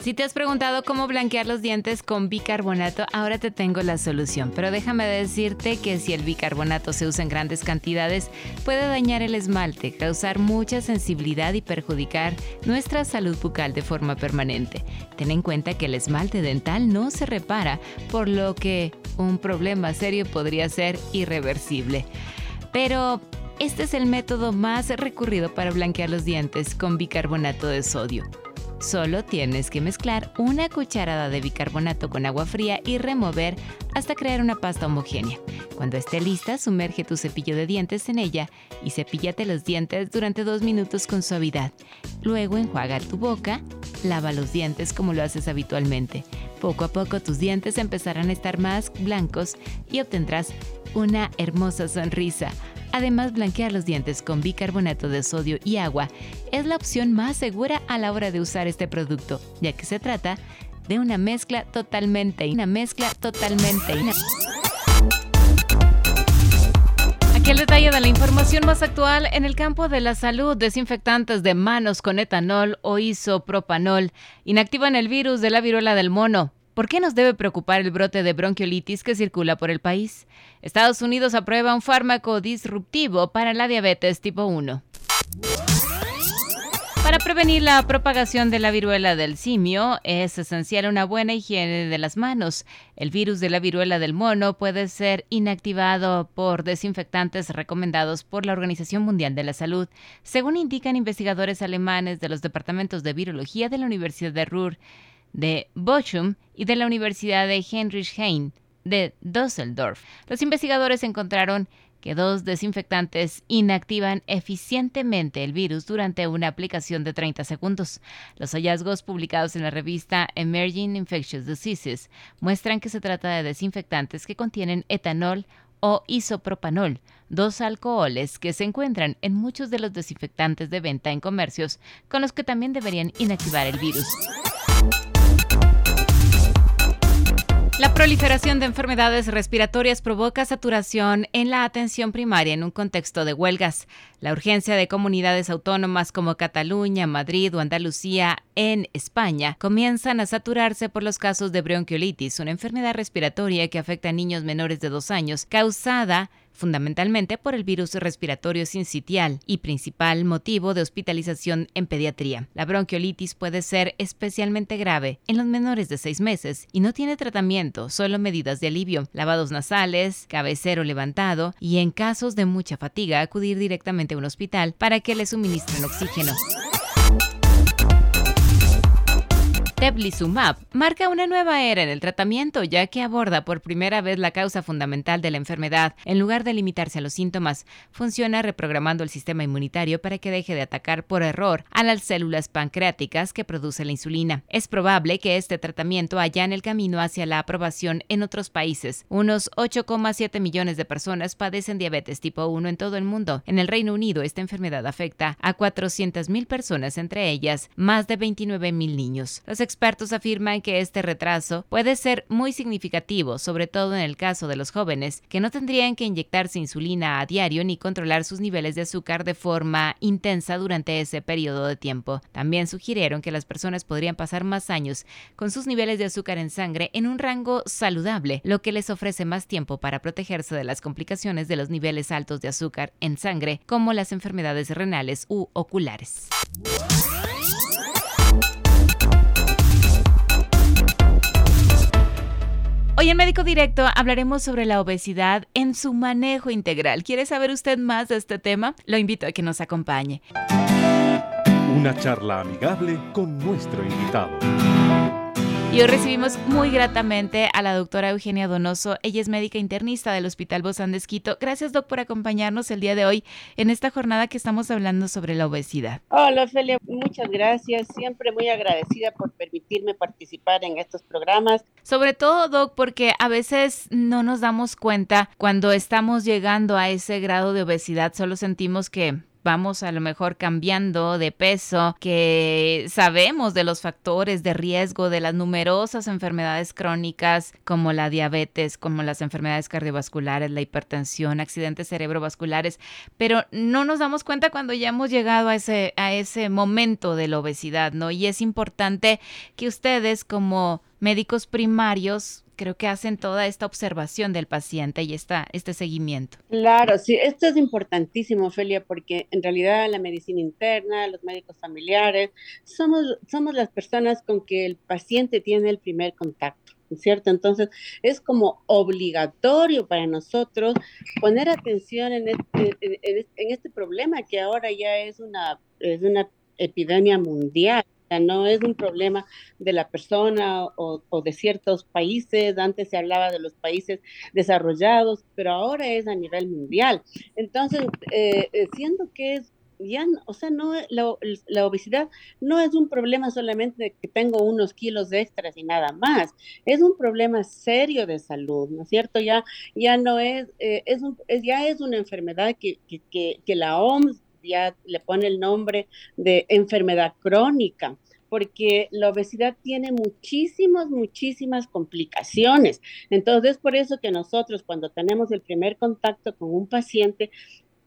Si te has preguntado cómo blanquear los dientes con bicarbonato, ahora te tengo la solución. Pero déjame decirte que si el bicarbonato se usa en grandes cantidades, puede dañar el esmalte, causar mucha sensibilidad y perjudicar nuestra salud bucal de forma permanente. Ten en cuenta que el esmalte dental no se repara, por lo que un problema serio podría ser irreversible. Pero este es el método más recurrido para blanquear los dientes con bicarbonato de sodio. Solo tienes que mezclar una cucharada de bicarbonato con agua fría y remover hasta crear una pasta homogénea. Cuando esté lista, sumerge tu cepillo de dientes en ella y cepíllate los dientes durante dos minutos con suavidad. Luego enjuaga tu boca, lava los dientes como lo haces habitualmente. Poco a poco tus dientes empezarán a estar más blancos y obtendrás una hermosa sonrisa. Además, blanquear los dientes con bicarbonato de sodio y agua es la opción más segura a la hora de usar este producto, ya que se trata de una mezcla totalmente, una mezcla totalmente. El detalle de la información más actual en el campo de la salud. Desinfectantes de manos con etanol o isopropanol inactivan el virus de la viruela del mono. ¿Por qué nos debe preocupar el brote de bronquiolitis que circula por el país? Estados Unidos aprueba un fármaco disruptivo para la diabetes tipo 1. Para prevenir la propagación de la viruela del simio es esencial una buena higiene de las manos. El virus de la viruela del mono puede ser inactivado por desinfectantes recomendados por la Organización Mundial de la Salud, según indican investigadores alemanes de los departamentos de virología de la Universidad de Ruhr de Bochum y de la Universidad de Heinrich Heine de Düsseldorf. Los investigadores encontraron que dos desinfectantes inactivan eficientemente el virus durante una aplicación de 30 segundos. Los hallazgos publicados en la revista Emerging Infectious Diseases muestran que se trata de desinfectantes que contienen etanol o isopropanol, dos alcoholes que se encuentran en muchos de los desinfectantes de venta en comercios, con los que también deberían inactivar el virus. La proliferación de enfermedades respiratorias provoca saturación en la atención primaria en un contexto de huelgas. La urgencia de comunidades autónomas como Cataluña, Madrid o Andalucía en España comienzan a saturarse por los casos de bronquiolitis, una enfermedad respiratoria que afecta a niños menores de dos años, causada fundamentalmente por el virus respiratorio sincitial y principal motivo de hospitalización en pediatría. La bronquiolitis puede ser especialmente grave en los menores de seis meses y no tiene tratamiento, solo medidas de alivio, lavados nasales, cabecero levantado y en casos de mucha fatiga acudir directamente a un hospital para que le suministren oxígeno. Teblizumab marca una nueva era en el tratamiento ya que aborda por primera vez la causa fundamental de la enfermedad. En lugar de limitarse a los síntomas, funciona reprogramando el sistema inmunitario para que deje de atacar por error a las células pancreáticas que produce la insulina. Es probable que este tratamiento en el camino hacia la aprobación en otros países. Unos 8,7 millones de personas padecen diabetes tipo 1 en todo el mundo. En el Reino Unido, esta enfermedad afecta a 400.000 personas, entre ellas más de 29.000 niños. Expertos afirman que este retraso puede ser muy significativo, sobre todo en el caso de los jóvenes, que no tendrían que inyectarse insulina a diario ni controlar sus niveles de azúcar de forma intensa durante ese periodo de tiempo. También sugirieron que las personas podrían pasar más años con sus niveles de azúcar en sangre en un rango saludable, lo que les ofrece más tiempo para protegerse de las complicaciones de los niveles altos de azúcar en sangre, como las enfermedades renales u oculares. Hoy en Médico Directo hablaremos sobre la obesidad en su manejo integral. ¿Quiere saber usted más de este tema? Lo invito a que nos acompañe. Una charla amigable con nuestro invitado. Y hoy recibimos muy gratamente a la doctora Eugenia Donoso. Ella es médica internista del Hospital Bozán de Esquito. Gracias, doc, por acompañarnos el día de hoy en esta jornada que estamos hablando sobre la obesidad. Hola, Ophelia. Muchas gracias. Siempre muy agradecida por permitirme participar en estos programas. Sobre todo, doc, porque a veces no nos damos cuenta cuando estamos llegando a ese grado de obesidad. Solo sentimos que vamos a lo mejor cambiando de peso, que sabemos de los factores de riesgo de las numerosas enfermedades crónicas como la diabetes, como las enfermedades cardiovasculares, la hipertensión, accidentes cerebrovasculares, pero no nos damos cuenta cuando ya hemos llegado a ese, a ese momento de la obesidad, ¿no? Y es importante que ustedes como médicos primarios creo que hacen toda esta observación del paciente y esta, este seguimiento. Claro, sí, esto es importantísimo, Ophelia, porque en realidad la medicina interna, los médicos familiares, somos, somos las personas con que el paciente tiene el primer contacto. ¿cierto? Entonces, es como obligatorio para nosotros poner atención en este, en, este problema que ahora ya es una, es una epidemia mundial no es un problema de la persona o, de ciertos países, antes se hablaba de los países desarrollados, pero ahora es a nivel mundial. Entonces, eh, eh, siendo que es ya, o sea, no, la, obesidad no es un problema solamente de que tengo unos kilos extras y nada más, es un problema serio de salud, ¿no es cierto? Ya, ya no es, eh, es, ya es una enfermedad que, que, que la OMS ya le pone el nombre de enfermedad crónica porque la obesidad tiene muchísimas, muchísimas complicaciones. Entonces, es por eso que nosotros cuando tenemos el primer contacto con un paciente,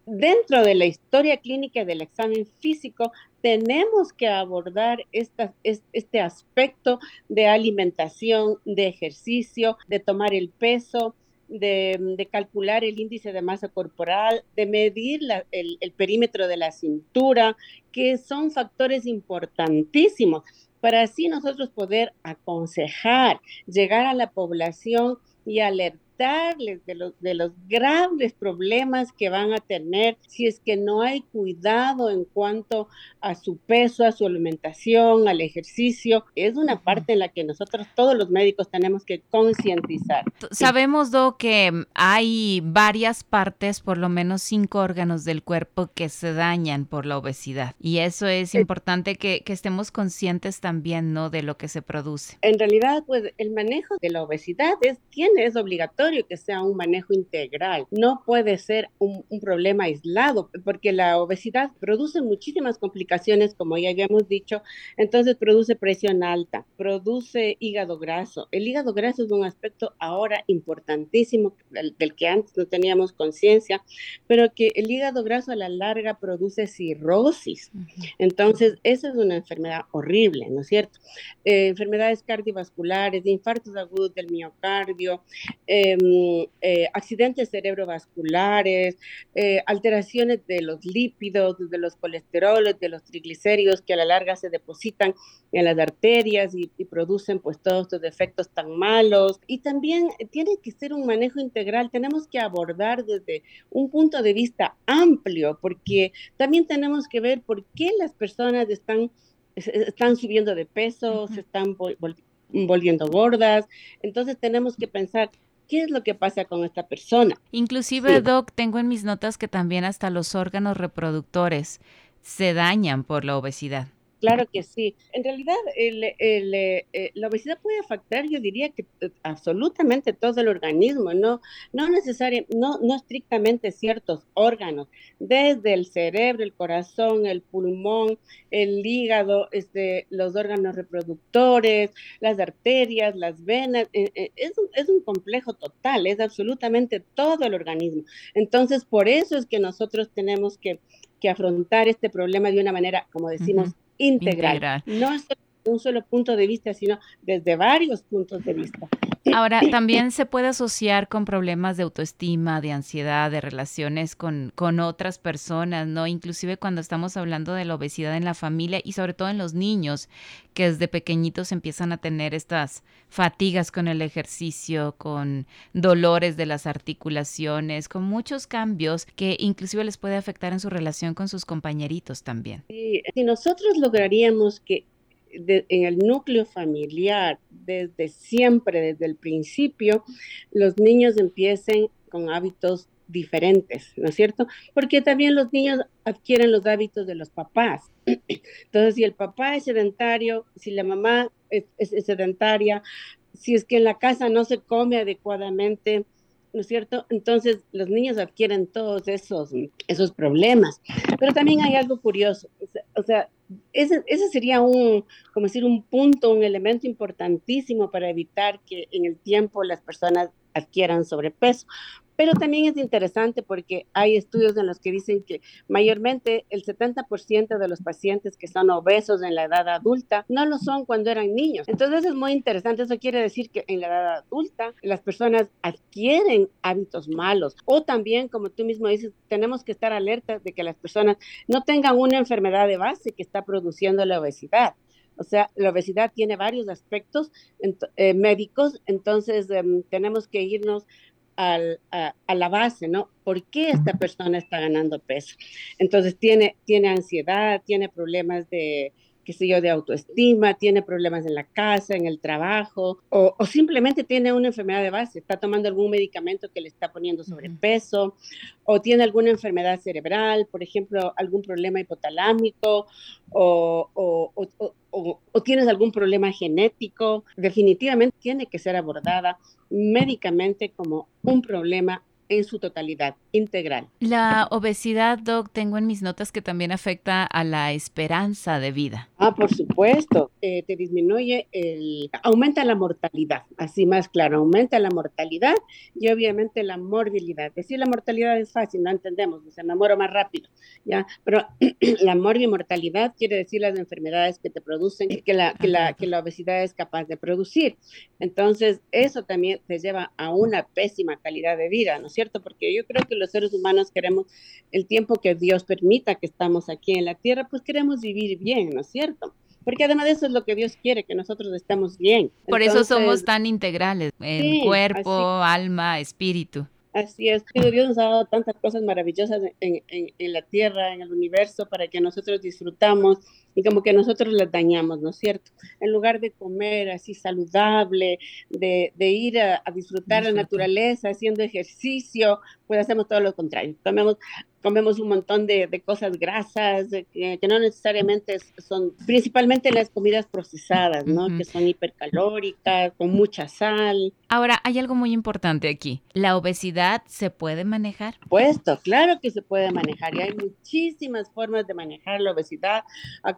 dentro de la historia clínica del examen físico, tenemos que abordar este aspecto de alimentación, de ejercicio, de tomar el peso, de, calcular el índice de masa corporal, de medir el, el perímetro de la cintura, que son factores importantísimos para así nosotros poder aconsejar, llegar a la población y alertar de los, de los graves problemas que van a tener si es que no hay cuidado en cuanto a su peso, a su alimentación, al ejercicio. Es una parte en la que nosotros, todos los médicos, tenemos que concientizar. Sabemos, Do, que hay varias partes, por lo menos cinco órganos del cuerpo que se dañan por la obesidad. Y eso es importante que, que estemos conscientes también, ¿no? De lo que se produce. En realidad, pues el manejo de la obesidad es, tiene, es obligatorio que sea un manejo integral. No puede ser un, problema aislado, porque la obesidad produce muchísimas complicaciones, como ya habíamos dicho. Entonces produce presión alta, produce hígado graso. El hígado graso es un aspecto ahora importantísimo del, que antes no teníamos conciencia, pero que el hígado graso a la larga produce cirrosis. Entonces, esa es una enfermedad horrible, ¿no es cierto? Eh, enfermedades cardiovasculares, infartos agudos del miocardio, eh, Em, eh, accidentes cerebrovasculares, eh, alteraciones de los lípidos, de los colesteroles, de los triglicéridos que a la larga se depositan en las arterias y, producen pues todos estos efectos tan malos. Y también tiene que ser un manejo integral, tenemos que abordar desde un punto de vista amplio, porque también tenemos que ver por qué las personas están, están subiendo de peso, se están volviendo gordas. Entonces tenemos que pensar qué es lo que pasa con esta persona. Inclusive, Doc, tengo en mis notas que también hasta los órganos reproductores se dañan por la obesidad. Claro que sí. En realidad, eh, la obesidad puede afectar, yo diría que eh, absolutamente todo el organismo, no, no necesariamente, no, estrictamente ciertos órganos, desde el cerebro, el corazón, el pulmón, el hígado, este, los órganos reproductores, las arterias, las venas. Eh, es, un, complejo total, es absolutamente todo el organismo. Entonces, por eso es que nosotros tenemos que afrontar este problema de una manera, como decimos, integral. No un solo punto de vista, sino desde varios puntos de vista. Ahora, también se puede asociar con problemas de autoestima, de ansiedad, de relaciones con, con otras personas, ¿no? Inclusive cuando estamos hablando de la obesidad en la familia y sobre todo en los niños, que desde pequeñitos empiezan a tener estas fatigas con el ejercicio, con dolores de las articulaciones, con muchos cambios que inclusive les puede afectar en su relación con sus compañeritos también. si nosotros lograríamos que en el núcleo familiar, desde siempre, desde el principio, los niños empiecen con hábitos diferentes, ¿no es cierto? Porque también los niños adquieren los hábitos de los papás. Entonces, si el papá es sedentario, si la mamá es, sedentaria, si es que en la casa no se come adecuadamente, ¿no es cierto? Entonces los niños adquieren todos esos, esos problemas. Pero también hay algo curioso, o sea, ese, ese, sería un, como decir, un punto, un elemento importantísimo para evitar que en el tiempo las personas adquieran sobrepeso. Pero también es interesante porque hay estudios en los que dicen que mayormente el 70% de los pacientes que son obesos en la edad adulta no lo son cuando eran niños. Entonces es muy interesante. Eso quiere decir que en la edad adulta las personas adquieren hábitos malos. O también, como tú mismo dices, tenemos que estar alertas de que las personas no tengan una enfermedad de base que está produciendo la obesidad. O sea, la obesidad tiene varios aspectos eh, médicos, entonces em, tenemos que irnos al, a, la base, ¿no? ¿Por qué esta persona está ganando peso? Entonces tiene, tiene ansiedad, tiene problemas de, qué sé yo, de autoestima, tiene problemas en la casa, en el trabajo, o, simplemente tiene una enfermedad de base, está tomando algún medicamento que le está poniendo sobrepeso, o tiene alguna enfermedad cerebral, por ejemplo, algún problema hipotalámico, o, o tienes algún problema genético, definitivamente tiene que ser abordada médicamente como un problema en su totalidad, integral. La obesidad, Doc, tengo en mis notas que también afecta a la esperanza de vida. Ah, por supuesto, eh, te disminuye el, aumenta la mortalidad, así más claro, aumenta la mortalidad y obviamente la morbilidad. Decir la mortalidad es fácil, no entendemos, se enamora más rápido, ¿ya? Pero la mortalidad quiere decir las enfermedades que te producen, que la, que la, que la obesidad es capaz de producir. Entonces, eso también te lleva a una pésima calidad de vida, ¿no es cierto? Porque yo creo que los seres humanos queremos el tiempo que Dios permita que estamos aquí en la tierra, pues queremos vivir bien, ¿no es cierto? Porque además de eso es lo que Dios quiere, que nosotros estemos bien. Por eso somos tan integrales, en cuerpo, alma, espíritu. Así es, Dios nos ha dado tantas cosas maravillosas en, en, en, la tierra, en el universo, para que nosotros disfrutamos y como que nosotros las dañamos, ¿no es cierto? En lugar de comer así saludable, de, de ir a, disfrutar la naturaleza, haciendo ejercicio, pues hacemos todo lo contrario. Comemos comemos un montón de, de cosas grasas que, no necesariamente son, principalmente las comidas procesadas, ¿no? Que son hipercalóricas, con mucha sal. Ahora, hay algo muy importante aquí. ¿La obesidad se puede manejar? Puesto, claro que se puede manejar y hay muchísimas formas de manejar la obesidad.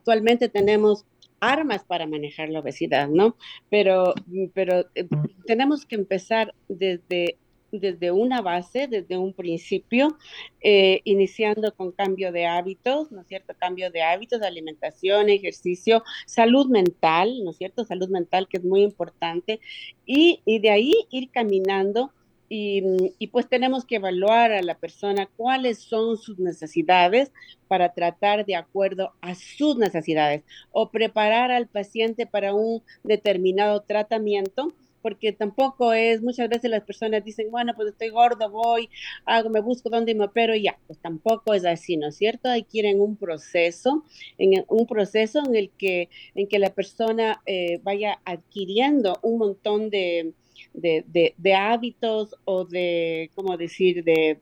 Actualmente tenemos armas para manejar la obesidad, ¿no? Pero, pero eh, tenemos que empezar desde desde una base, desde un principio, eh, iniciando con cambio de hábitos, ¿no es cierto? Cambio de hábitos, alimentación, ejercicio, salud mental, ¿no es cierto? Salud mental que es muy importante. Y, y de ahí ir caminando y, y, pues tenemos que evaluar a la persona cuáles son sus necesidades para tratar de acuerdo a sus necesidades o preparar al paciente para un determinado tratamiento porque tampoco es, muchas veces las personas dicen, bueno, pues estoy gordo, voy, hago, me busco dónde me opero y ya, pues tampoco es así, ¿no es cierto? Hay que ir en un proceso, en un proceso en el que, en que la persona eh, vaya adquiriendo un montón de, de, hábitos o de, ¿cómo decir?, de,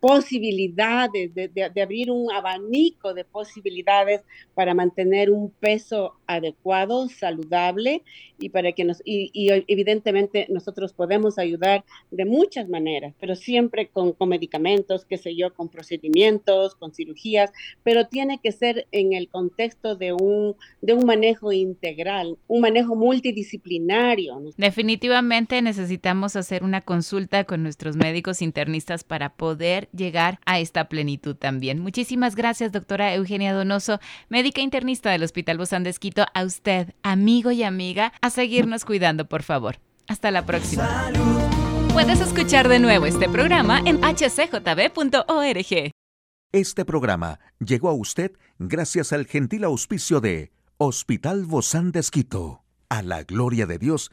posibilidades, de, abrir un abanico de posibilidades para mantener un peso adecuado, saludable y para que nos, y, evidentemente nosotros podemos ayudar de muchas maneras, pero siempre con, con medicamentos, qué sé yo, con procedimientos, con cirugías, pero tiene que ser en el contexto de un, de un manejo integral, un manejo multidisciplinario. Definitivamente necesitamos hacer una consulta con nuestros médicos internistas para poder llegar a esta plenitud también. Muchísimas gracias, doctora Eugenia Donoso, médica internista del Hospital Bozán de Esquito. A usted, amigo y amiga, a seguirnos cuidando, por favor. Hasta la próxima. Puedes escuchar de nuevo este programa en hcjb.org. Este programa llegó a usted gracias al gentil auspicio de Hospital Bozán de Esquito. A la gloria de Dios